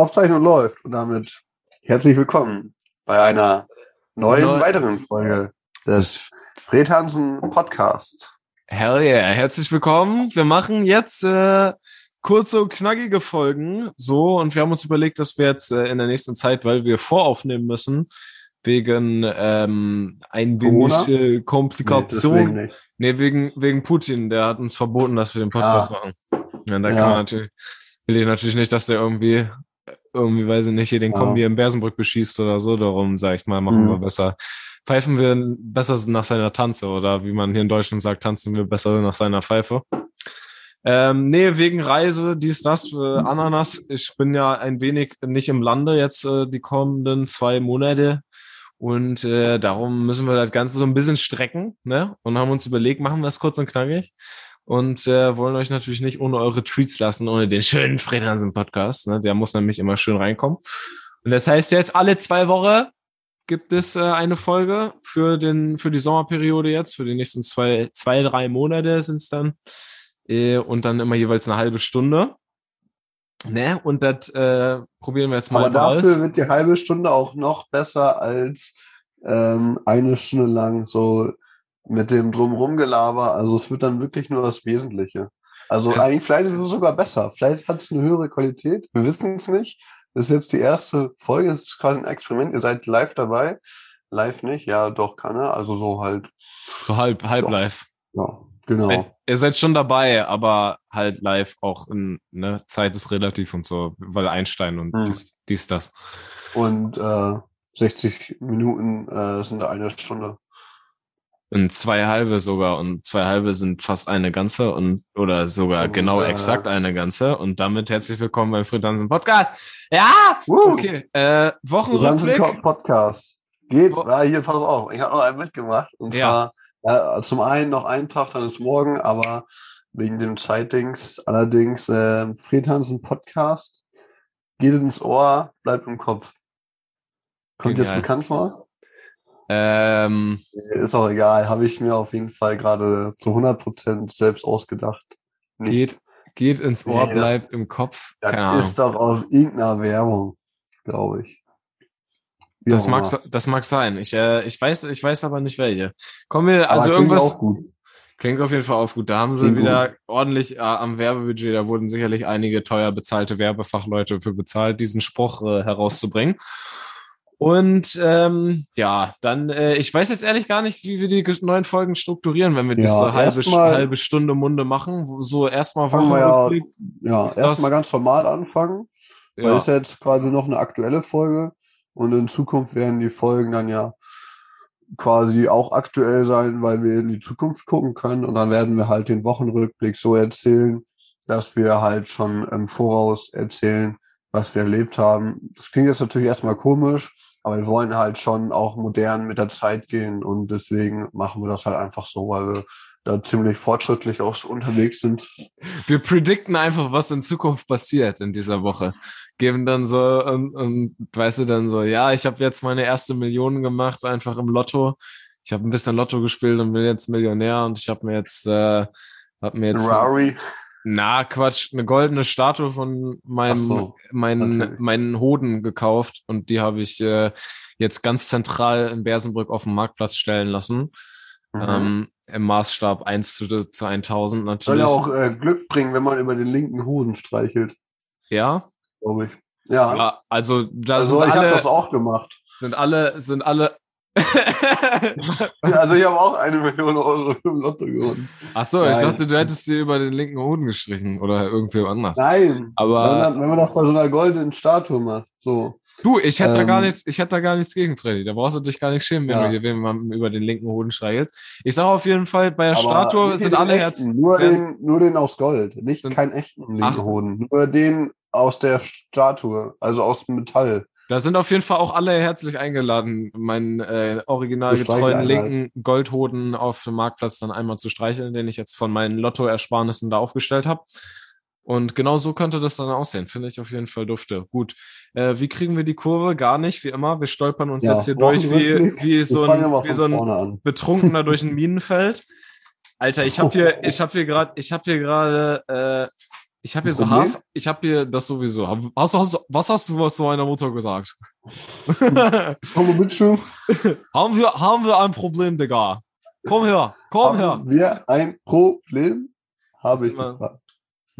Aufzeichnung läuft und damit herzlich willkommen bei einer neuen Neu- weiteren Folge des Fred Hansen Podcasts. Hell yeah, herzlich willkommen. Wir machen jetzt äh, kurze und knackige Folgen. So, und wir haben uns überlegt, dass wir jetzt äh, in der nächsten Zeit, weil wir voraufnehmen müssen, wegen ähm, ein wenig äh, Nee, Komplikation. nicht. Nee, wegen, wegen Putin. Der hat uns verboten, dass wir den Podcast Ah. machen. Ja, da Ja. kann man natürlich, will ich natürlich nicht, dass der irgendwie, irgendwie, weiß ich nicht, hier den Ja. Kombi in Bersenbrück beschießt oder so. Darum sag ich mal, machen Mhm. wir besser. Pfeifen wir besser nach seiner Tanze oder wie man hier in Deutschland sagt, tanzen wir besser nach seiner Pfeife. Ähm, nee, wegen Reise, dies, das, äh, Ananas. Ich bin ja ein wenig nicht im Lande jetzt äh, die kommenden zwei Monate. Und äh, darum müssen wir das Ganze so ein bisschen strecken, ne? Und haben uns überlegt, machen wir es kurz und knackig. Und äh, wollen euch natürlich nicht ohne eure Tweets lassen, ohne den schönen Fred Hansen Podcast. Ne? Der muss nämlich immer schön reinkommen. Und das heißt jetzt, alle zwei Wochen gibt es äh, eine Folge für, den, für die Sommerperiode jetzt, für die nächsten zwei, zwei drei Monate sind es dann. Äh, und dann immer jeweils eine halbe Stunde. Ne? Und das äh, probieren wir jetzt mal Aber dafür aus. wird die halbe Stunde auch noch besser als ähm, eine Stunde lang so mit dem Drumherum-Gelaber. Also es wird dann wirklich nur das Wesentliche. Also Es- eigentlich, vielleicht ist es sogar besser. Vielleicht hat es eine höhere Qualität. Wir wissen es nicht. Das ist jetzt die erste Folge. Es ist quasi ein Experiment. Ihr seid live dabei. Live nicht? Ja, doch, kann er. Also so halt, So halb, halb Ja. live. ja, genau. Ihr seid schon dabei, aber halt live auch in, ne, Zeit ist relativ und so, weil Einstein und Hm. dies, dies, das. Und äh, 60 Minuten äh, sind eine Stunde. Und zwei halbe sogar und zwei halbe sind fast eine ganze und oder sogar Und, genau äh, exakt eine ganze und damit herzlich willkommen beim Fritansen Podcast. Ja, Woo! okay. Äh, Wochenrückblick. Podcast. Geht, Wo- ja, hier, pass auf, ich habe noch einen mitgemacht. Und Ja. zwar, ja, zum einen noch einen Tag, dann ist morgen, aber wegen dem Zeitdings. Allerdings, äh, Fred Hansen Podcast geht ins Ohr, bleibt im Kopf. Kommt jetzt Genial. bekannt vor? Ähm, Ist auch egal, habe ich mir auf jeden Fall gerade zu 100% selbst ausgedacht. Nicht. geht, geht ins Ohr, Nee, bleibt im Kopf. Das Keine Ahnung. ist doch aus irgendeiner Werbung, glaube ich. Wie Das auch mag, das mag sein. Ich, äh, ich weiß, ich weiß aber nicht welche. Kommen wir, also klingt irgendwas. auch gut. Klingt auf jeden Fall auf gut. Da haben sie Klingt wieder ordentlich äh, am Werbebudget, da wurden sicherlich einige teuer bezahlte Werbefachleute für bezahlt, diesen Spruch äh, herauszubringen. Und ähm, ja, dann, äh, ich weiß jetzt ehrlich gar nicht, wie wir die neuen Folgen strukturieren, wenn wir Ja, so halbe, erstmal- halbe Stunde Munde machen. So erstmal Fangen wir ja-. Ja, erstmal ganz normal anfangen. Weil Ja, ist ja jetzt quasi noch eine aktuelle Folge und in Zukunft werden die Folgen dann ja quasi auch aktuell sein, weil wir in die Zukunft gucken können und dann werden wir halt den Wochenrückblick so erzählen, dass wir halt schon im Voraus erzählen, was wir erlebt haben. Das klingt jetzt natürlich erstmal komisch, aber wir wollen halt schon auch modern mit der Zeit gehen und deswegen machen wir das halt einfach so, weil wir da ziemlich fortschrittlich auch so unterwegs sind. wir predikten einfach, was in Zukunft passiert in dieser Woche. Geben dann so, und, und weißt du dann so, ja, ich habe jetzt meine erste Million gemacht, einfach im Lotto. Ich habe ein bisschen Lotto gespielt und bin jetzt Millionär und ich habe mir jetzt, äh, hab mir jetzt, Rari. Na Quatsch, eine goldene Statue von meinem, so, meinen, natürlich. meinen Hoden gekauft und die habe ich äh, jetzt ganz zentral in Bersenbrück auf den Marktplatz stellen lassen. Mhm. Ähm, Im Maßstab 1 zu, zu 1000 natürlich. Soll ja auch äh, Glück bringen, wenn man über den linken Hoden streichelt, ja, glaube ich. Ja, Ja, also da also sind, ich habe das auch gemacht. sind alle, sind alle. Also ich habe auch eine Million Euro im Lotto gewonnen. Ach so, ich Nein. dachte, du hättest dir über den linken Hoden gestrichen oder irgendwie anders. Nein, wenn Aber man, wenn man das bei so einer goldenen Statue macht, so. du, ich hätte da gar ähm, nichts, ich hätte da gar nichts gegen, Freddy. Da brauchst du dich gar nicht schämen, wenn Ja. du hier wenn man über den linken Hoden streichelt. Ich sage auf jeden Fall, bei der Aber Statue sind alle Herzen. Nur den, nur den aus Gold, nicht keinen echten linken Ach. Hoden. Nur den aus der Statue, also aus Metall. Da sind auf jeden Fall auch alle herzlich eingeladen, meinen äh, originalgetreuen Streicheleinheit. linken Goldhoden auf dem Marktplatz dann einmal zu streicheln, den ich jetzt von meinen Lottoersparnissen da aufgestellt habe. Und genau so könnte das dann aussehen. Finde ich auf jeden Fall dufte. Gut. Äh, wie kriegen wir die Kurve? Gar nicht, wie immer. Wir stolpern uns Ja, jetzt hier durch wie, wie so ein, wie so ein. Betrunkener durch ein Minenfeld. Alter, ich habe hier, ich habe hier gerade, ich habe hier gerade äh, Ich habe hier so Problem? Haf, ich habe hier das sowieso. Was hast, was hast du was zu meiner Mutter gesagt? Komm mit, Schuh. haben, wir, haben wir ein Problem, Digga? Komm her, komm her. Haben wir ein Problem? Habe ich gefragt.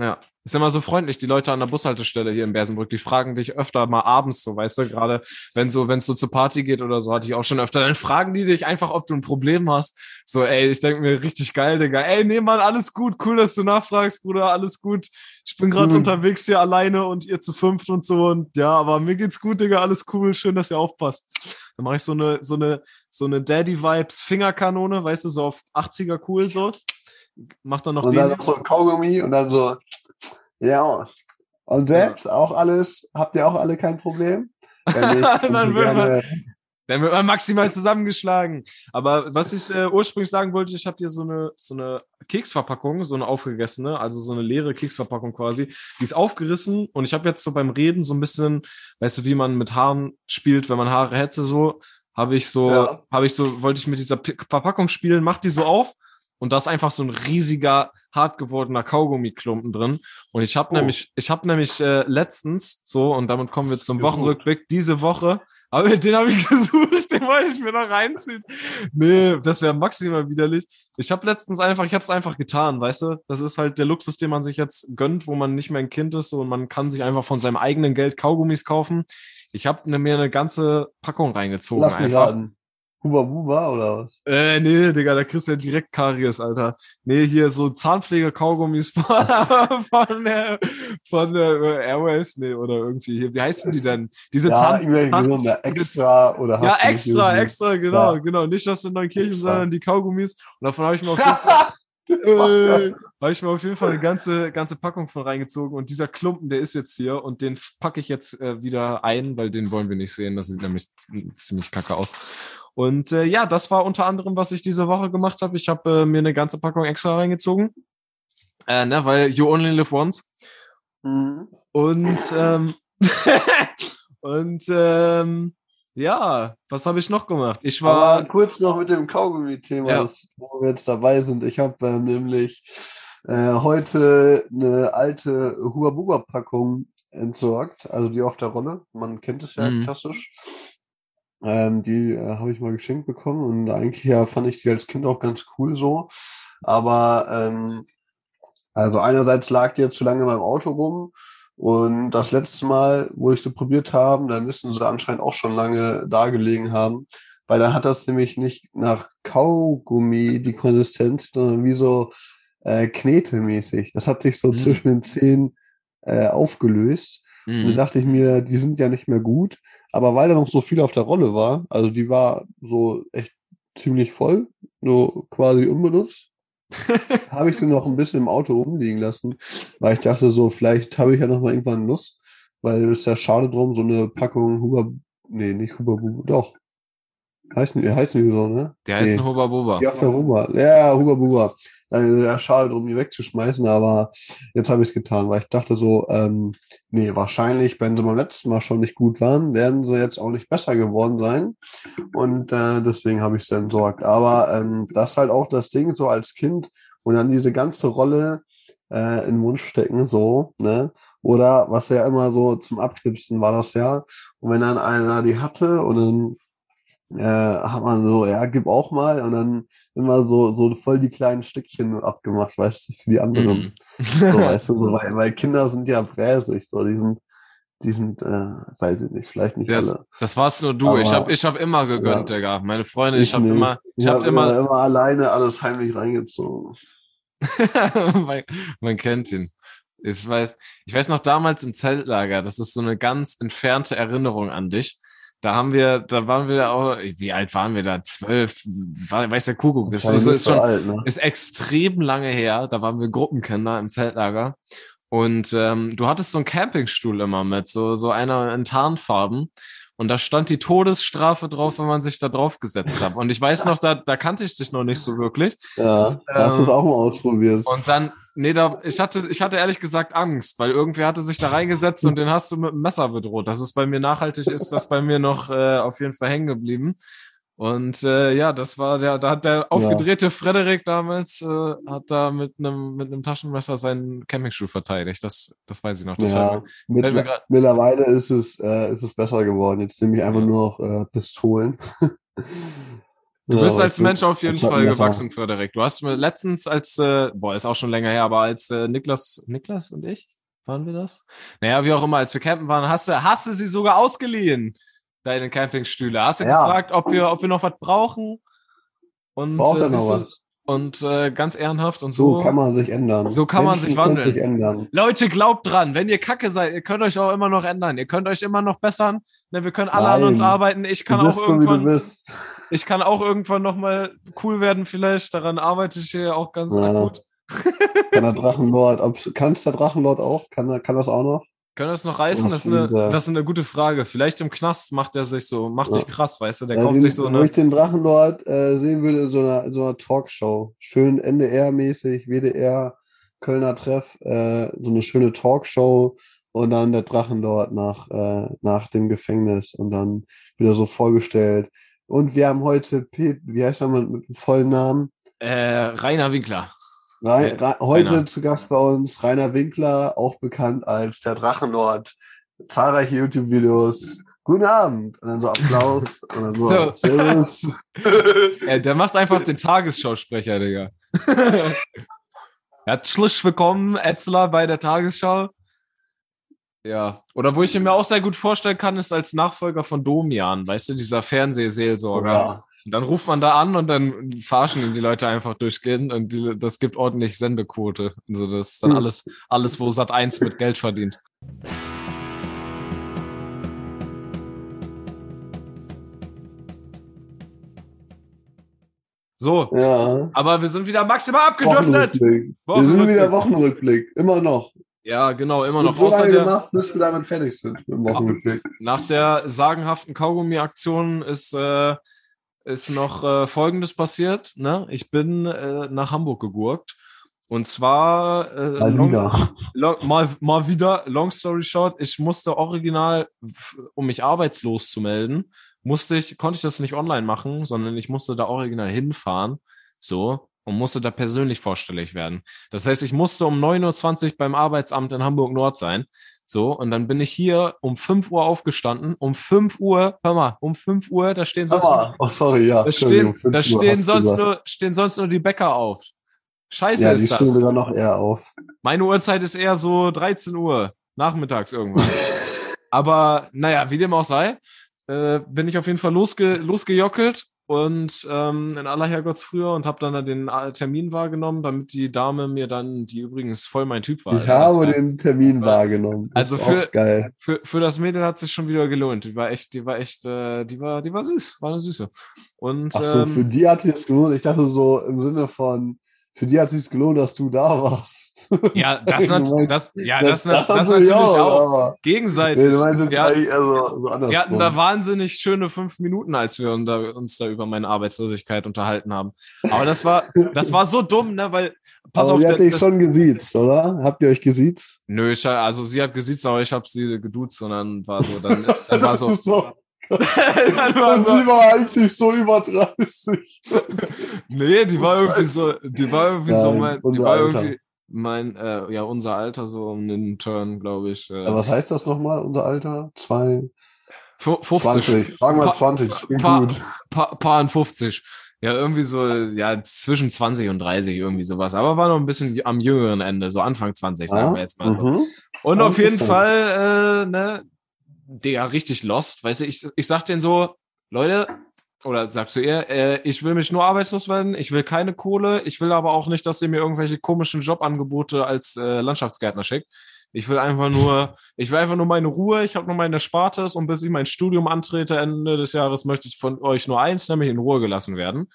Ja, ist immer so freundlich, die Leute an der Bushaltestelle hier in Bersenbrück, die fragen dich öfter mal abends so, weißt du, gerade wenn so, wenn es so zur Party geht oder so, hatte ich auch schon öfter, dann fragen die dich einfach, ob du ein Problem hast. So, ey, ich denke mir, richtig geil, Digga. Ey, nee, Mann, alles gut, cool, dass du nachfragst, Bruder, alles gut. Ich bin gerade Mhm. unterwegs hier alleine und ihr zu fünft und so und ja, aber mir geht's gut, Digga, alles cool, schön, dass ihr aufpasst. Dann mache ich so eine, so eine, so eine Daddy-Vibes Fingerkanone, weißt du, so auf 80er cool so. Mach dann noch Und dann noch so ein Kaugummi und dann so, ja. Und selbst auch alles, habt ihr auch alle kein Problem? Wenn nicht, Dann wird man- Dann wird man maximal zusammengeschlagen. Aber was ich äh, ursprünglich sagen wollte, ich habe hier so eine, so eine Keksverpackung, so eine aufgegessene, also so eine leere Keksverpackung quasi. Die ist aufgerissen und ich habe jetzt so beim Reden so ein bisschen, weißt du, wie man mit Haaren spielt, wenn man Haare hätte, so habe ich so, Ja. habe ich so, wollte ich mit dieser P Verpackung spielen, mach die so auf und da ist einfach so ein riesiger, hart gewordener Kaugummiklumpen drin. Und ich habe Oh. nämlich, ich habe nämlich äh, letztens so, und damit kommen wir zum gesucht. Wochenrückblick, diese Woche, aber den habe ich gesucht, den wollte ich mir noch reinziehen. Nee, das wäre maximal widerlich. Ich habe letztens einfach, ich habe es einfach getan, weißt du? Das ist halt der Luxus, den man sich jetzt gönnt, wo man nicht mehr ein Kind ist so, und man kann sich einfach von seinem eigenen Geld Kaugummis kaufen. Ich habe ne, mir eine ganze Packung reingezogen. lass mich einfach. raten. Huba Buba oder was? Äh, nee, Digga, da kriegst du ja direkt Karies, Alter. Nee, hier so Zahnpflege-Kaugummis von, von, der, von der Airways, nee, oder irgendwie hier. Wie heißen die denn? Diese Ja, Zahn. extra oder Ja, extra, extra, genau, Ja. genau. Nicht aus der Neunkirchen, Extra. sondern die Kaugummis. Und davon habe ich mir auf jeden Fall, äh, habe ich mir auf jeden Fall eine ganze, ganze Packung von reingezogen. Und dieser Klumpen, der ist jetzt hier und den packe ich jetzt äh, wieder ein, weil den wollen wir nicht sehen. Das sieht nämlich ziemlich kacke aus. Und äh, ja, das war unter anderem, was ich diese Woche gemacht habe. Ich habe äh, mir eine ganze Packung extra reingezogen. Äh, ne, weil you only live once. Mhm. Und, ähm, und ähm, ja, was habe ich noch gemacht? Ich war. Aber kurz noch mit dem Kaugummi-Thema, Ja. wo wir jetzt dabei sind. Ich habe ähm, nämlich äh, heute eine alte Huabuba-Packung entsorgt, also die auf der Rolle. Man kennt es ja Mhm. klassisch. Ähm, die äh, habe ich mal geschenkt bekommen und eigentlich ja fand ich die als Kind auch ganz cool so. Aber ähm, also einerseits lag die jetzt zu lange in meinem Auto rum und das letzte Mal, wo ich sie probiert habe, dann müssen sie anscheinend auch schon lange da gelegen haben, weil dann hat das nämlich nicht nach Kaugummi die Konsistenz, sondern wie so äh, knetemäßig. Das hat sich so Mhm. zwischen den Zähnen äh, aufgelöst. Und dann Mhm. dachte ich mir, die sind ja nicht mehr gut. Aber weil da noch so viel auf der Rolle war, also die war so echt ziemlich voll, so quasi unbenutzt, habe ich sie noch ein bisschen im Auto rumliegen lassen, weil ich dachte so, vielleicht habe ich ja noch mal irgendwann Lust, weil es ist ja schade drum, so eine Packung Huber, nee, nicht Huber doch. Heißen heißen die so, ne? Der heißt Nee. Bubba. Die auf der Huber. Ja, Huber Buba. Ja, schade drum, die wegzuschmeißen, aber jetzt habe ich es getan, weil ich dachte so, ähm, nee, wahrscheinlich, wenn sie beim letzten Mal schon nicht gut waren, werden sie jetzt auch nicht besser geworden sein. Und äh, deswegen habe ich es entsorgt. Aber ähm, das ist halt auch das Ding, so als Kind und dann diese ganze Rolle äh, in den Mund stecken, so, ne? Oder was ja immer so zum Abknipsen war das ja. Und wenn dann einer die hatte und dann äh, hat man so, ja, gib auch mal und dann immer so, so voll die kleinen Stückchen abgemacht, weißt du, für die anderen. Mhm. So, weißt du, so, weil, weil Kinder sind ja bräsig, so, die sind, die sind, äh, weiß ich nicht, vielleicht nicht Das, alle. das warst nur du. ich Aber- habe ich hab immer gegönnt, Ja. Digga. Meine Freunde, ich, habe nicht. immer, ich ich habe habe immer, immer, immer alleine alles heimlich reingezogen. man, man kennt ihn. Ich weiß, ich weiß noch damals im Zeltlager, das ist so eine ganz entfernte Erinnerung an dich. Da haben wir, da waren wir auch, wie alt waren wir da? Zwölf, weiß der Kuckuck. Das war ist, ist schon, alt, ne? ist extrem lange her. Da waren wir Gruppenkinder im Zeltlager. Und ähm, du hattest so einen Campingstuhl immer mit, so, so einer in Tarnfarben. Und da stand die Todesstrafe drauf, wenn man sich da drauf gesetzt hat. Und ich weiß noch, da, da kannte ich dich noch nicht so wirklich. Ja, das, hast du es ähm, auch mal ausprobiert? Und dann, nee, da, ich hatte, ich hatte ehrlich gesagt Angst, weil irgendwer hatte sich da reingesetzt und den hast du mit dem Messer bedroht. Das ist bei mir nachhaltig, ist das bei mir noch äh, auf jeden Fall hängen geblieben. Und äh, ja, das war der, da hat der aufgedrehte ja. Frederik damals, äh, hat da mit einem mit einem Taschenmesser seinen Campingstuhl verteidigt. Das, das weiß ich noch. Das ja, mittler mittlerweile ist es, äh, ist es besser geworden. Jetzt nehme ich einfach ja. nur noch äh, Pistolen. Du ja, bist als Mensch auf jeden Fall gewachsen, Frederik. Du hast mir letztens als, äh, boah, ist auch schon länger her, aber als äh, Niklas, Niklas und ich, waren wir das? Naja, wie auch immer, als wir campen waren, hast du, hast du sie sogar ausgeliehen, deine Campingstühle. Hast du ja. gefragt, ob wir, ob wir noch was brauchen? Und, Braucht äh, er noch was? und äh, ganz ehrenhaft und so. So kann man sich ändern. So kann Menschen man sich wandeln. Sich Leute, glaubt dran, wenn ihr Kacke seid, ihr könnt euch auch immer noch ändern. Ihr könnt euch immer noch bessern. Ne, wir können alle Nein. an uns arbeiten. Ich kann auch irgendwann. Ich kann auch irgendwann nochmal cool werden, vielleicht. Daran arbeite ich hier auch ganz ja. gut. kann der Drachenlord, kann es der Drachenlord auch? Kann, kann das auch noch? Können wir das noch reißen? Das ist, eine, das ist eine gute Frage. Vielleicht im Knast macht er sich so, macht ja. dich krass, weißt du? Der ja, kauft den, sich so eine. Wenn ich den Drachenlord äh, sehen würde in so einer, in so einer Talkshow, schön NDR-mäßig, WDR, Kölner Treff, äh, so eine schöne Talkshow und dann der Drachenlord nach, äh, nach dem Gefängnis und dann wieder so vorgestellt. Und wir haben heute, Pet, wie heißt er mit, mit dem vollen Namen? Äh, Rainer Winkler. Re Re heute Rainer. zu Gast bei uns Rainer Winkler, auch bekannt als der Drachenlord. Zahlreiche YouTube-Videos. Guten Abend. Und dann so Applaus. und dann so, so. Servus. ja, der macht einfach den Tagesschausprecher, Digga. Herzlich willkommen, Etzler, bei der Tagesschau. Ja, oder wo ich mir auch sehr gut vorstellen kann, ist als Nachfolger von Domian, weißt du, dieser Fernsehseelsorger. Ja. Und dann ruft man da an und dann verarschen die Leute einfach durchgehend und die, das gibt ordentlich Sendequote. Also das ist dann hm. alles, alles, wo Sat 1 mit Geld verdient. So, ja. aber wir sind wieder maximal abgedriftet. Wir sind wieder Wochenrückblick, immer noch. Ja, genau, immer noch. So lange gemacht, bis wir damit fertig sind. Nach der sagenhaften Kaugummi-Aktion ist äh, ist noch äh, Folgendes passiert. Ne? Ich bin äh, nach Hamburg gegurkt. Und zwar äh, mal, long, wieder. Long, mal, mal wieder, long story short, ich musste original, um mich arbeitslos zu melden, musste ich, konnte ich das nicht online machen, sondern ich musste da original hinfahren. So, und musste da persönlich vorstellig werden. Das heißt, ich musste um 9.20 Uhr beim Arbeitsamt in Hamburg Nord sein. So, und dann bin ich hier um 5 Uhr aufgestanden. Um 5 Uhr, hör mal, um 5 Uhr, da stehen sonst nur, oh, sorry, ja. Da stehen, da stehen sonst, nur, stehen sonst nur die Bäcker auf. Scheiße ja, ist die das. stehen sogar noch eher auf. Meine Uhrzeit ist eher so 13 Uhr, nachmittags irgendwann. Aber naja, wie dem auch sei, äh, bin ich auf jeden Fall losge losgejockelt und ähm, in aller Herrgottsfrühe und habe dann den äh, Termin wahrgenommen, damit die Dame mir dann, die übrigens voll mein Typ war. Ich habe war, den Termin war, wahrgenommen. Das also für, geil. Für, für das Mädel hat sich schon wieder gelohnt. Die war echt, die war echt, äh, die war, die war süß, war eine Süße. Und, Ach so, ähm, für die hat sich es gelohnt. Ich dachte so im Sinne von, für die hat es sich gelohnt, dass du da warst. Ja, das, nat das, ja, das, das, das, natürlich auch. auch. Gegenseitig. Nee, meinst ja, also, so wir hatten da wahnsinnig schöne fünf Minuten, als wir uns da, über meine Arbeitslosigkeit unterhalten haben. Aber das war, das war so dumm, ne, weil, pass aber auf. Sie hat dich schon gesiezt, oder? Habt ihr euch gesiezt? Nö, ich, also sie hat gesiezt, aber ich habe sie geduzt und dann war so, dann, dann war so, so und sie war eigentlich so über 30. nee, die war irgendwie so, die war irgendwie ja, so mein, die war Alter. irgendwie mein, äh, ja, unser Alter so um den Turn, glaube ich. Äh. Ja, was heißt das nochmal, unser Alter? Zwei? 50. 20. Sagen wir 20, klingt pa gut. Pa paar 50. Ja, irgendwie so, ja, zwischen 20 und 30, irgendwie sowas. Aber war noch ein bisschen am jüngeren Ende, so Anfang 20, sagen ah, wir jetzt mal so. Mhm. Und auf jeden Fall, äh, ne, der richtig lost. Weißt du, ich, ich sag denen so, Leute, oder sagst du ihr, äh, ich will mich nur arbeitslos werden, ich will keine Kohle, ich will aber auch nicht, dass ihr mir irgendwelche komischen Jobangebote als äh, Landschaftsgärtner schickt. Ich will einfach nur, ich will einfach nur meine Ruhe, ich habe nur meine Spartes und bis ich mein Studium antrete Ende des Jahres möchte ich von euch nur eins, nämlich in Ruhe gelassen werden.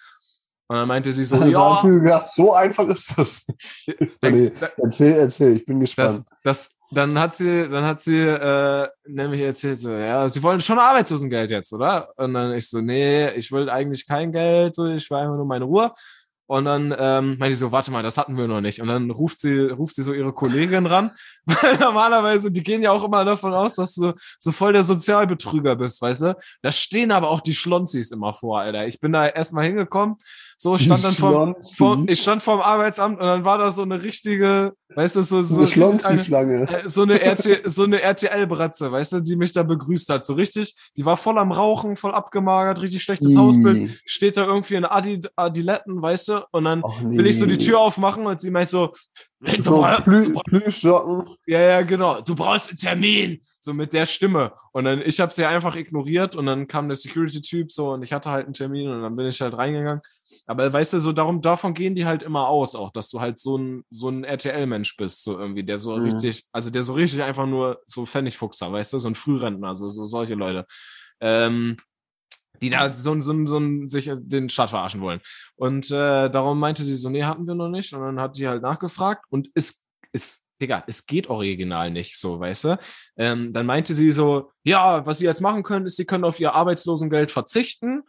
Und dann meinte sie so, ja. Gedacht, so einfach ist das. nee, erzähl, erzähl, ich bin gespannt. Das, das, dann hat sie, dann hat sie äh, nämlich erzählt so, ja, sie wollen schon Arbeitslosengeld jetzt, oder? Und dann ich so, nee, ich will eigentlich kein Geld, so, ich will einfach nur meine Ruhe. Und dann ähm, meinte ich so, warte mal, das hatten wir noch nicht. Und dann ruft sie, ruft sie so ihre Kollegin ran Weil normalerweise, die gehen ja auch immer davon aus, dass du so voll der Sozialbetrüger bist, weißt du? Da stehen aber auch die Schlonzis immer vor, Alter. Ich bin da erstmal hingekommen, so stand dann vom, vom, ich stand vorm Arbeitsamt und dann war da so eine richtige, weißt du, so, so, eine Schlonzi-Schlange. Äh, so eine, RT, so eine RTL-Bratze, weißt du, die mich da begrüßt hat. So richtig, die war voll am Rauchen, voll abgemagert, richtig schlechtes mm. Hausbild. Steht da irgendwie in Adi, Adiletten, weißt du, und dann nee. will ich so die Tür aufmachen und sie meint so, so Plü Plüschsocken. Ja, ja, genau. Du brauchst einen Termin. So mit der Stimme. Und dann, ich habe sie einfach ignoriert und dann kam der Security-Typ so und ich hatte halt einen Termin und dann bin ich halt reingegangen. Aber weißt du, so darum, davon gehen die halt immer aus, auch, dass du halt so ein, so ein RTL-Mensch bist, so irgendwie, der so mhm. richtig, also der so richtig einfach nur so Pfennigfuchser, weißt du, so ein Frührentner, so, so solche Leute. Ähm, die da so, so, so sich den Staat verarschen wollen. Und äh, darum meinte sie so, nee, hatten wir noch nicht. Und dann hat sie halt nachgefragt und es ist, Digga, es geht original nicht so, weißt du? Ähm, dann meinte sie so, ja, was sie jetzt machen können, ist, sie können auf ihr Arbeitslosengeld verzichten,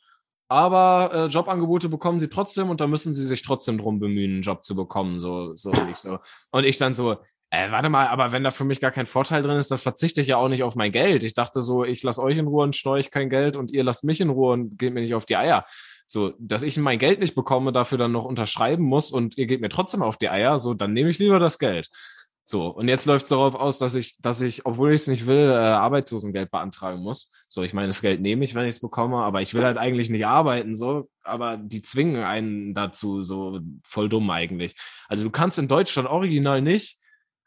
aber äh, Jobangebote bekommen sie trotzdem und da müssen sie sich trotzdem drum bemühen, einen Job zu bekommen, so, so ich so. Und ich dann so, äh, warte mal, aber wenn da für mich gar kein Vorteil drin ist, dann verzichte ich ja auch nicht auf mein Geld. Ich dachte so, ich lasse euch in Ruhe und steuere ich kein Geld und ihr lasst mich in Ruhe und geht mir nicht auf die Eier. So, dass ich mein Geld nicht bekomme, dafür dann noch unterschreiben muss und ihr geht mir trotzdem auf die Eier, so, dann nehme ich lieber das Geld. So, und jetzt läuft es darauf aus, dass ich, dass ich, obwohl ich es nicht will, äh, Arbeitslosengeld beantragen muss. So, ich meine, das Geld nehme ich, wenn ich es bekomme, aber ich will halt eigentlich nicht arbeiten, so, aber die zwingen einen dazu, so voll dumm eigentlich. Also du kannst in Deutschland original nicht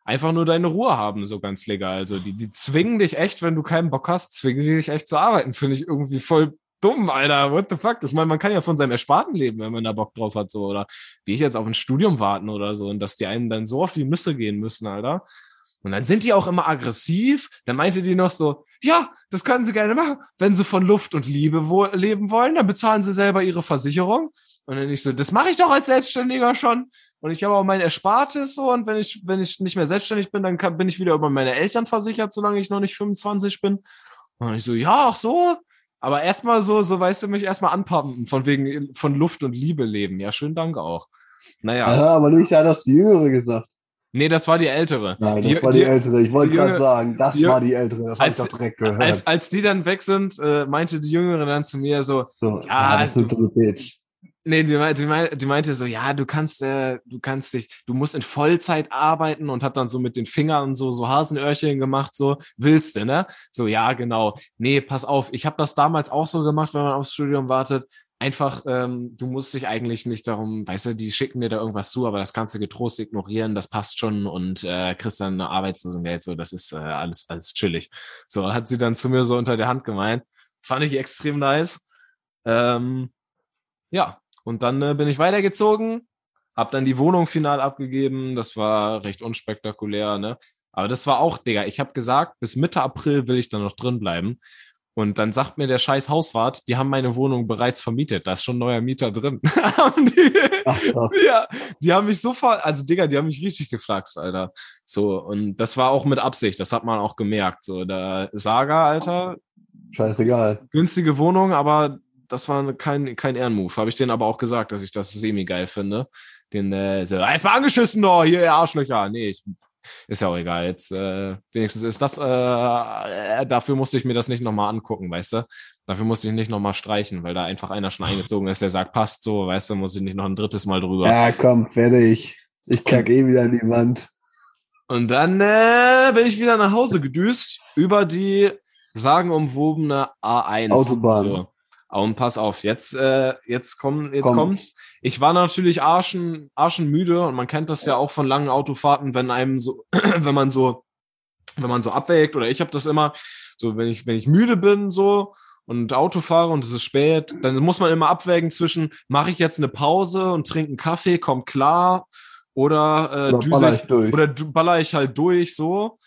einfach nur deine Ruhe haben, so ganz legal. Also die, die zwingen dich echt, wenn du keinen Bock hast, zwingen die dich echt zu arbeiten. Finde ich irgendwie voll dumm, Alter. What the fuck? Ich meine, man kann ja von seinem Ersparten leben, wenn man da Bock drauf hat, so. Oder wie ich jetzt auf ein Studium warten oder so. Und dass die einen dann so auf die Nüsse gehen müssen, Alter. Und dann sind die auch immer aggressiv. Dann meinte die noch so, ja, das können sie gerne machen. Wenn sie von Luft und Liebe wo leben wollen, dann bezahlen sie selber ihre Versicherung. Und dann ich so, das mache ich doch als Selbstständiger schon. Und ich habe auch mein Erspartes so. Und wenn ich, wenn ich nicht mehr selbstständig bin, dann kann, bin ich wieder über meine Eltern versichert, solange ich noch nicht 25 bin. Und ich so, ja, ach so. Aber erstmal so, so weißt du, mich erstmal anpumpen, von wegen von Luft und Liebe leben. Ja, schönen Dank auch. Naja. Ja, aber nicht, hat das die Jüngere gesagt. Nee, das war die ältere. Nein, das die, war die, die ältere. Ich wollte gerade sagen, das die, war die ältere. Das habe ich doch direkt gehört. Als, als die dann weg sind, äh, meinte die Jüngere dann zu mir so, so ja, ja, das ist eine dritte Bitch. Nee, die, die, die, meinte so, ja, du kannst, äh, du kannst dich, du musst in Vollzeit arbeiten und hat dann so mit den Fingern so so Hasenöhrchen gemacht, so willst du, ne? So ja, genau. Nee, pass auf, ich habe das damals auch so gemacht, wenn man aufs Studium wartet einfach, ähm, du musst dich eigentlich nicht darum, weißt du, die schicken dir da irgendwas zu, aber das kannst du getrost ignorieren, das passt schon und äh, kriegst dann eine Arbeitslosengeld, so, das ist äh, alles, alles chillig. So, hat sie dann zu mir so unter der Hand gemeint. Fand ich extrem nice. Ähm, ja, und dann äh, bin ich weitergezogen, hab dann die Wohnung final abgegeben, das war recht unspektakulär, ne? Aber das war auch, Digga, ich habe gesagt, bis Mitte April will ich dann noch drin bleiben. Und dann sagt mir der scheiß Hauswart, die haben meine Wohnung bereits vermietet. Da ist schon ein neuer Mieter drin. die, Ach, ja, die haben mich sofort, also Digga, die haben mich richtig geflaxt, Alter. So, und das war auch mit Absicht, das hat man auch gemerkt. So, der Saga, Alter. Scheißegal. Günstige Wohnung, aber das war kein, kein Ehrenmove. Habe ich denen aber auch gesagt, dass ich das semi-geil finde. Den, äh, so, erstmal angeschissen, doch, hier, ihr Arschlöcher. Nee, ich ist ja auch egal. Jetzt äh, wenigstens ist das, äh, äh, dafür musste ich mir das nicht nochmal angucken, weißt du? Dafür musste ich nicht nochmal streichen, weil da einfach einer schon eingezogen ist, der sagt, passt so, weißt du, muss ich nicht noch ein drittes Mal drüber. Ja, komm, fertig. Ich kack eh wieder an die Wand. Und dann äh, bin ich wieder nach Hause gedüst über die sagenumwobene A1. Autobahn. So. Und pass auf, jetzt, äh, jetzt, komm, jetzt Kommt. kommt's. Ich war natürlich arschen, arschenmüde und man kennt das ja auch von langen Autofahrten, wenn einem so, wenn man so, wenn man so abwägt oder ich habe das immer, so wenn ich, wenn ich müde bin so und Auto fahre und es ist spät, dann muss man immer abwägen zwischen, mache ich jetzt eine Pause und trinke einen Kaffee, kommt klar, oder, äh, oder, baller ich, durch. oder baller ich halt durch so.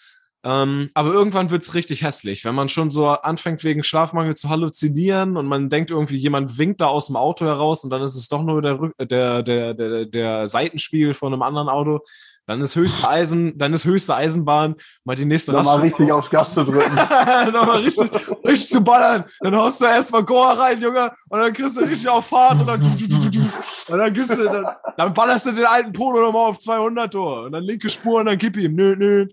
Ähm, aber irgendwann wird's richtig hässlich, wenn man schon so anfängt, wegen Schlafmangel zu halluzinieren und man denkt irgendwie, jemand winkt da aus dem Auto heraus und dann ist es doch nur der, der, der, der, der Seitenspiegel von einem anderen Auto. Dann ist höchste Eisen, dann ist höchste Eisenbahn, mal die nächste Nochmal richtig auf Gas zu drücken. Nochmal richtig, richtig zu ballern. Dann haust du erstmal Goa rein, Junge, und dann kriegst du richtig auf Fahrt und dann, und dann gibst du, dann, dann ballerst du den alten Polo nochmal auf 200 Tor und dann linke Spur und dann gib ihm, nö, nö.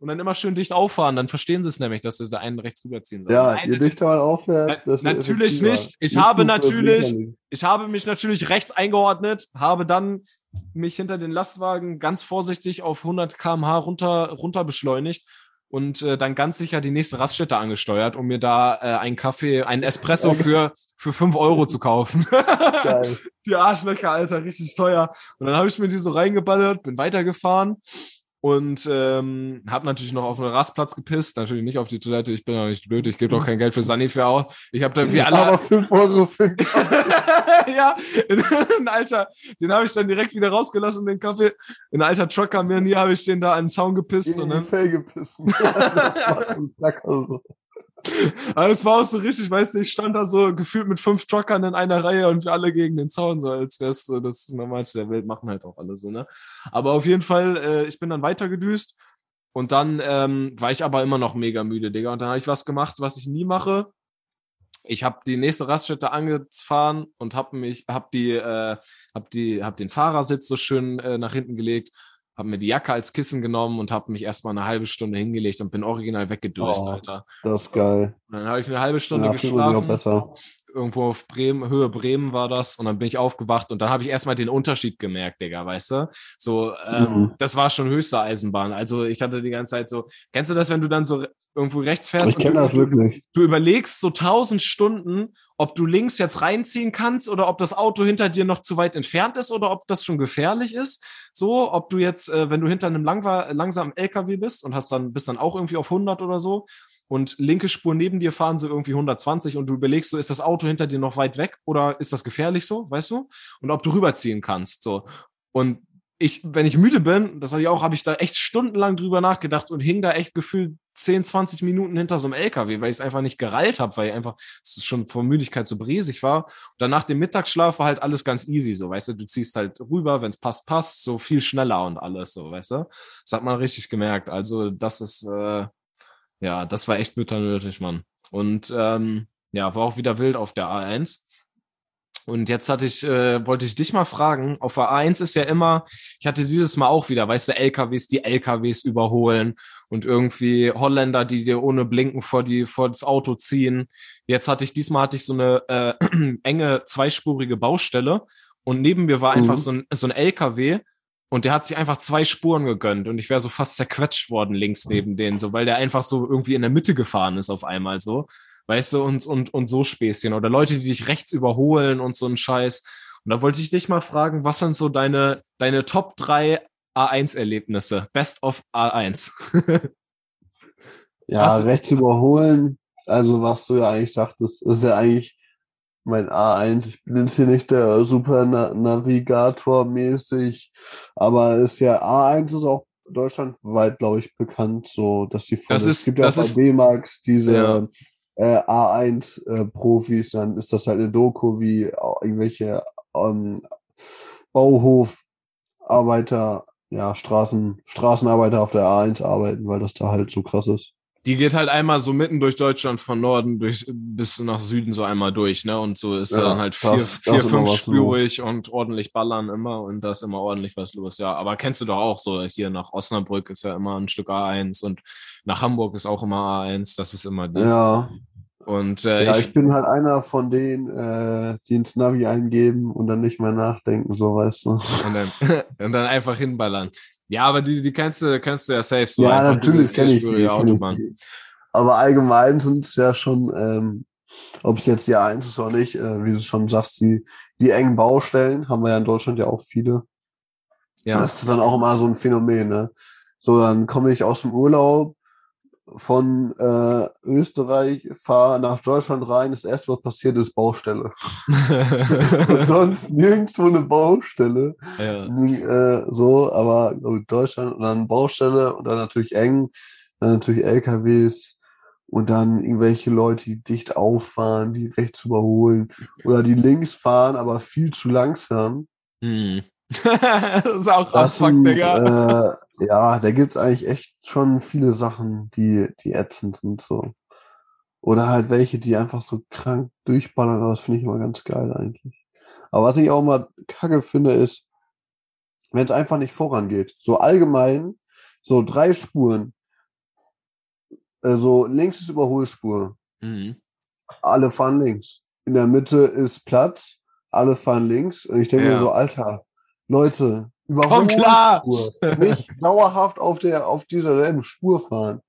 Und dann immer schön dicht auffahren. Dann verstehen sie es nämlich, dass sie da einen rechts rüberziehen sollen. Ja, Nein, je dichter man auffährt, desto natürlich nicht. Ich Nicht habe natürlich-. Ich habe mich natürlich rechts eingeordnet, habe dann mich hinter den Lastwagen ganz vorsichtig auf 100 km/h runter, runter beschleunigt und äh, dann ganz sicher die nächste Raststätte angesteuert, um mir da äh, einen Kaffee, einen Espresso für, für 5 Euro zu kaufen. Geil. die Arschlöcher, Alter, richtig teuer. Und dann habe ich mir die so reingeballert, bin weitergefahren und ähm, habe natürlich noch auf einen Rastplatz gepisst. Natürlich nicht auf die Toilette, ich bin doch nicht blöd, ich gebe doch kein Geld für Sanifair aus. Ich habe da wie alle... Aber 5 Euro für ja, ein alter, den habe ich dann direkt wieder rausgelassen, den Kaffee. Ein alter Trucker mir nie habe ich den da an den Zaun gepisst. in Und dann, Felge pissen. aber es war auch so richtig, weißt du, ich stand da so gefühlt mit fünf Truckern in einer Reihe und wir alle gegen den Zaun, so als wär's so das Normalste der Welt, machen halt auch alle so, ne? Aber auf jeden Fall, äh, ich bin dann weitergedüst und dann ähm, war ich aber immer noch mega müde, Digga. Und dann habe ich was gemacht, was ich nie mache. Ich habe die nächste Raststätte angefahren und habe mich, habe die, äh, hab die, hab den Fahrersitz so schön äh, nach hinten gelegt, habe mir die Jacke als Kissen genommen und habe mich erstmal eine halbe Stunde hingelegt und bin original weggedöst, Oh. Alter. Das ist geil. Und dann habe ich eine halbe Stunde Ja, geschlafen. besser. Irgendwo auf Bremen, Höhe Bremen war das. Und dann bin ich aufgewacht und dann habe ich erstmal den Unterschied gemerkt, Digga, weißt du? So, ähm, Mhm. das war schon höchste Eisenbahn. Also ich hatte die ganze Zeit so, kennst du das, wenn du dann so irgendwo rechts fährst? Ich und kenne du- das wirklich. du überlegst so tausend Stunden, ob du links jetzt reinziehen kannst oder ob das Auto hinter dir noch zu weit entfernt ist oder ob das schon gefährlich ist. So, ob du jetzt, äh, wenn du hinter einem langsamen LKW bist und hast dann, bist dann auch irgendwie auf 100 oder so und linke Spur neben dir fahren sie irgendwie 120 und du überlegst so, ist das Auto hinter dir noch weit weg oder ist das gefährlich so, weißt du? Und ob du rüberziehen kannst, so. Und ich, wenn ich müde bin, das hatte ich auch, habe ich da echt stundenlang drüber nachgedacht und hing da echt gefühlt 10, 20 Minuten hinter so einem LKW, weil ich es einfach nicht gereilt habe, weil ich einfach schon vor Müdigkeit so bresig war. Und dann nach dem Mittagsschlaf war halt alles ganz easy, so, weißt du, du ziehst halt rüber, wenn es passt, passt, so viel schneller und alles, so, weißt du. Das hat man richtig gemerkt. Also, das ist, äh, ja, das war echt bitter nötig, Mann. Und ähm, ja, war auch wieder wild auf der A1. Und jetzt hatte ich, äh, wollte ich dich mal fragen, auf der A1 ist ja immer, ich hatte dieses Mal auch wieder, weißt du, LKWs, die LKWs überholen und irgendwie Holländer, die dir ohne Blinken vor die, vor das Auto ziehen. Jetzt hatte ich, diesmal hatte ich so eine äh, enge zweispurige Baustelle und neben mir war einfach Mhm. so ein, so ein LKW und der hat sich einfach zwei Spuren gegönnt und ich wäre so fast zerquetscht worden links neben denen, so weil der einfach so irgendwie in der Mitte gefahren ist auf einmal so. Weißt du, und, und, und so Späßchen. Oder Leute, die dich rechts überholen und so ein Scheiß. Und da wollte ich dich mal fragen, was sind so deine, deine Top 3 A1-Erlebnisse? Best of A1. Ja, du- rechts überholen, also was du ja eigentlich sagtest, ist ja eigentlich mein A1. Ich bin jetzt hier nicht der super Na Navigator mäßig, aber ist ja A1 ist auch deutschlandweit, glaube ich, bekannt, so dass die von Das es ist- gibt ja das auch ist- bei D-Max diese Ja. äh, A1 äh, Profis, dann ist das halt eine Doku, wie auch irgendwelche ähm, Bauhofarbeiter, ja, Straßen, Straßenarbeiter auf der A1 arbeiten, weil das da halt so krass ist. Die geht halt einmal so mitten durch Deutschland von Norden durch, bis nach Süden so einmal durch, ne? Und so ist Ja, dann halt vier, das- vier das was fünfspurig und ordentlich ballern immer und da ist immer ordentlich was los, ja. Aber kennst du doch auch so, hier nach Osnabrück ist ja immer ein Stück A1 und nach Hamburg ist auch immer A1, das ist immer die. Ja, Und äh, ja, ich, ich bin halt einer von denen, äh, die ins Navi eingeben und dann nicht mehr nachdenken, so weißt du. und, dann, und dann einfach hinballern. Ja, aber die, die kennst du, kennst du ja safe so. ja, natürlich kenne ich die. ich Autobahn. die. Aber allgemein sind es ja schon, ähm, ob es jetzt die A1 ist oder nicht, äh, wie du schon sagst, die, die engen Baustellen haben wir ja in Deutschland ja auch viele. Ja. Das ist dann auch immer so ein Phänomen, ne? So, dann komme ich aus dem Urlaub von äh, Österreich, fahre nach Deutschland rein, das erste, was passiert, ist Baustelle. Sonst nirgendwo eine Baustelle. ja. Äh, so, aber Deutschland und dann Baustelle und dann natürlich eng, dann natürlich LKWs und dann irgendwelche Leute, die dicht auffahren, die rechts überholen oder die links fahren, aber viel zu langsam. Hm. das ist auch Abfuck, Digga. äh, ja, da gibt's eigentlich echt schon viele Sachen, die, die ätzend sind, so. Oder halt welche, die einfach so krank durchballern, aber das finde ich immer ganz geil eigentlich. Aber was ich auch mal kacke finde, ist, wenn es einfach nicht vorangeht. So allgemein, so drei Spuren. Also links ist Überholspur. Mhm. Alle fahren links. In der Mitte ist Platz. Alle fahren links. Und ich denke Ja. mir so, Alter, Leute! Überholspur. Nicht dauerhaft auf, der, auf dieser selben Spur fahren.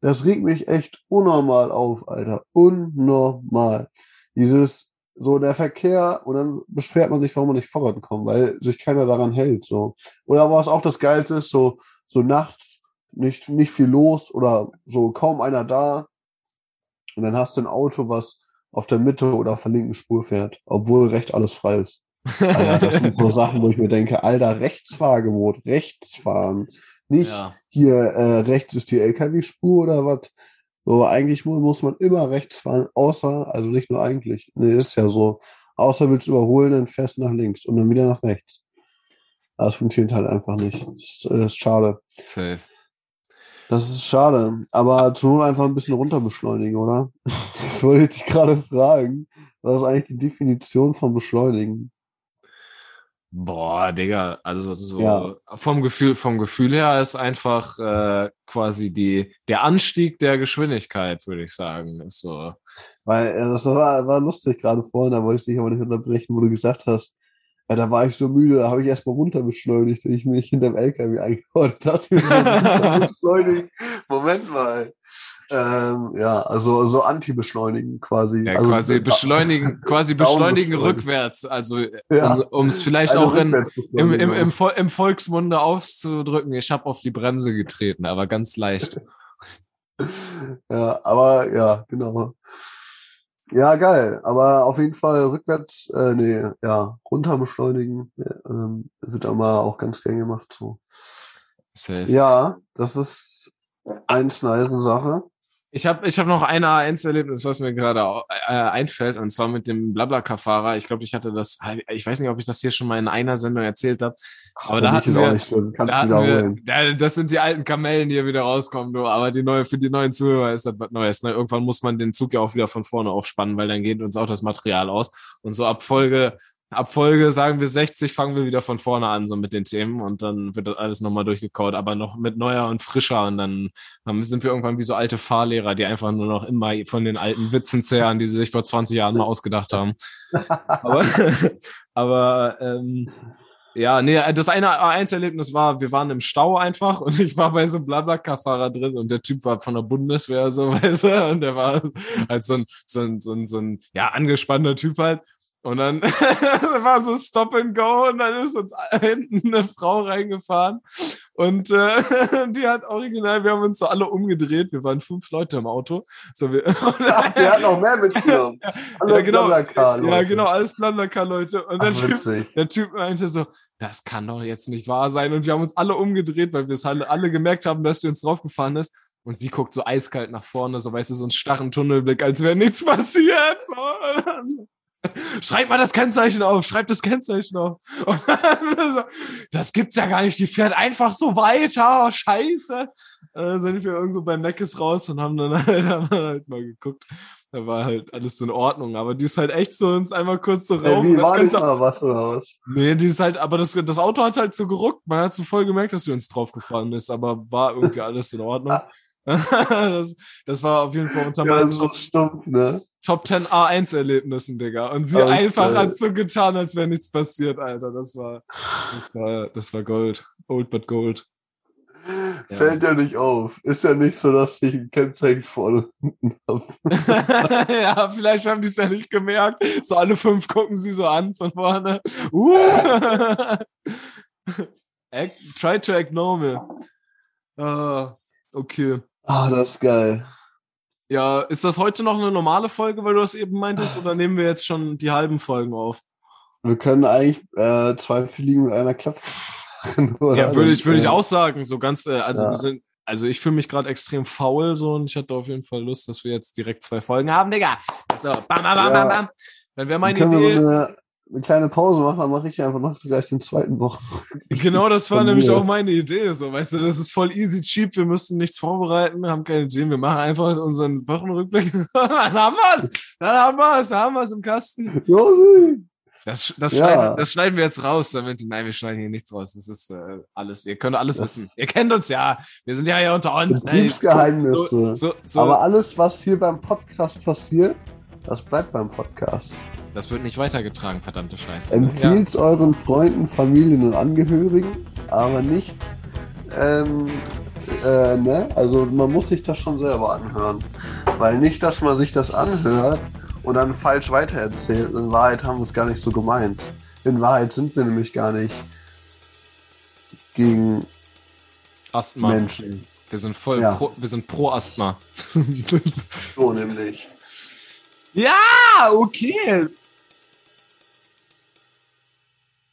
Das regt mich echt unnormal auf, Alter. Unnormal. Dieses, so der Verkehr und dann beschwert man sich, warum man nicht vorankommt, weil sich keiner daran hält, so. Oder was auch das Geilste ist, so, so nachts nicht, nicht viel los oder so kaum einer da. Und dann hast du ein Auto, was auf der Mitte oder auf der linken Spur fährt, obwohl recht alles frei ist. Alter, das sind so Sachen, wo ich mir denke, Alter, Rechtsfahrgebot, Rechtsfahren. Nicht Ja. hier äh, rechts ist die LKW-Spur oder was. So, eigentlich mu muss man immer rechts fahren, außer, also nicht nur eigentlich, ne, ist ja so, außer willst du überholen, dann fährst du nach links und dann wieder nach rechts. Das funktioniert halt einfach nicht. Das ist, äh, ist schade. Safe. Das ist schade. Aber zur Not einfach ein bisschen runter beschleunigen, oder? Das wollte ich dich gerade fragen. Was ist eigentlich die Definition von beschleunigen? Boah, Digga, also so Ja. vom Gefühl, vom Gefühl her ist einfach äh, quasi die, der Anstieg der Geschwindigkeit, würde ich sagen. Ist so. Weil äh, das war, war lustig gerade vorhin, da wollte ich dich aber nicht unterbrechen, wo du gesagt hast, ja, da war ich so müde, da habe ich erstmal runter beschleunigt, ich mich hinterm LKW runter beschleunigen. Moment mal. Ähm, ja, also so Anti-Beschleunigen quasi. Ja, also, quasi beschleunigen, quasi beschleunigen rückwärts. Also Ja. um es vielleicht eine auch in, im, im, im, im Volksmunde auszudrücken, ich habe auf die Bremse getreten, aber ganz leicht. Ja, aber ja, genau. Ja, geil. Aber auf jeden Fall rückwärts, äh, nee, ja, runter beschleunigen, äh, ähm, wird aber auch ganz gern gemacht. So. Safe. Ja, das ist eins nice Sache. Ich habe ich hab noch ein A1-Erlebnis, was mir gerade äh, einfällt, und zwar mit dem Blablacar-Fahrer. Ich glaube, ich hatte das, ich weiß nicht, ob ich das hier schon mal in einer Sendung erzählt habe, aber da hatten wir, da hatten wir ja, das sind die alten Kamellen, die hier wieder rauskommen, du. aber die neue, für die neuen Zuhörer ist das was Neues. Ne? Irgendwann muss man den Zug ja auch wieder von vorne aufspannen, weil dann geht uns auch das Material aus. Und so ab Folge, ab Folge, sagen wir 60, fangen wir wieder von vorne an, so mit den Themen und dann wird das alles nochmal durchgekaut, aber noch mit neuer und frischer und dann sind wir irgendwann wie so alte Fahrlehrer, die einfach nur noch immer von den alten Witzen zehren, die sie sich vor 20 Jahren mal ausgedacht haben. aber aber ähm, ja, nee, das eine A1-Erlebnis war, wir waren im Stau einfach und ich war bei so einem Blablacar-Fahrer drin und der Typ war von der Bundeswehr, so, weißt du, und der war halt so ein, so ein, so ein, so ein ja, angespannter Typ halt. Und dann war so Stop and Go und dann ist uns hinten eine Frau reingefahren und äh, die hat original, wir haben uns so alle umgedreht, wir waren fünf Leute im Auto. So, wir, Ach, der hat noch mehr mitgenommen. Alle ja, genau, Blablacar, ja, Leute. genau, alles Blablacar-Leute. Und der Ach, typ, der Typ meinte so, das kann doch jetzt nicht wahr sein. Und wir haben uns alle umgedreht, weil wir es alle, alle gemerkt haben, dass die uns draufgefahren ist. Und sie guckt so eiskalt nach vorne, so weißt du, so einen starren Tunnelblick, als wäre nichts passiert. So. Schreib mal das Kennzeichen auf, schreib das Kennzeichen auf. Und dann das gibt's ja gar nicht, die fährt einfach so weiter, scheiße. Und dann sind wir irgendwo bei Meckes raus und haben dann halt, haben dann halt mal geguckt. Da war halt alles in Ordnung, aber die ist halt echt so uns einmal kurz so Ey, raum. wie das war Ganze- mal was was? Nee, die ist halt, aber das, das Auto hat halt so geruckt. Man hat so voll gemerkt, dass sie uns draufgefahren ist, aber war irgendwie alles in Ordnung. das, das war auf jeden Fall unter Ja, meinen so stumpf, ne? Top 10 A1-Erlebnissen, Digga. Und sie Alles einfach geil. hat so getan, als wäre nichts passiert, Alter. Das war, das war, das war Gold. Old but Gold. Ja. Fällt ja nicht auf. Ist ja nicht so, dass ich ein Kennzeichen vorne habe. ja, vielleicht haben die es ja nicht gemerkt. So alle fünf gucken sie so an von vorne. Uh! Act, try to ignore me. Ah, okay. Ah, das ist geil. Ja, ist das heute noch eine normale Folge, weil du das eben meintest, oder nehmen wir jetzt schon die halben Folgen auf? Wir können eigentlich äh, zwei Fliegen mit einer Klappe. Ja, würde ich, würde ich auch sagen. So ganz, äh, also Ja. wir sind, also ich fühle mich gerade extrem faul so und ich hatte auf jeden Fall Lust, dass wir jetzt direkt zwei Folgen haben, Digga. So, bam, bam, bam, Ja. bam, bam. Dann wäre meine Idee. wir so eine, eine kleine Pause machen, dann mache ich einfach noch gleich den zweiten Wochen. Genau, das war nämlich mir. auch meine Idee. So, weißt du, das ist voll easy, cheap. Wir müssen nichts vorbereiten, haben keine Themen. Wir machen einfach unseren Wochenrückblick. dann haben wir es. Dann haben wir es. Dann haben wir es im Kasten. Josi! Das, das, Ja. schneiden, das schneiden wir jetzt raus, damit. Nein, wir schneiden hier nichts raus. Das ist äh, alles. Ihr könnt alles Das- wissen. Ihr kennt uns ja. Wir sind ja hier unter uns. ey. Betriebsgeheimnisse. So, so, so, Aber alles, was hier beim Podcast passiert, das bleibt beim Podcast. Das wird nicht weitergetragen, verdammte Scheiße. Empfiehlt es euren Freunden, Familien und Angehörigen, aber nicht, ähm, äh, ne? Also man muss sich das schon selber anhören. Weil nicht, dass man sich das anhört und dann falsch weitererzählt. In Wahrheit haben wir es gar nicht so gemeint. In Wahrheit sind wir nämlich gar nicht gegen Ja. Asthma. Menschen. Wir sind voll Ja. pro, wir sind pro Asthma. So nämlich. ja, okay.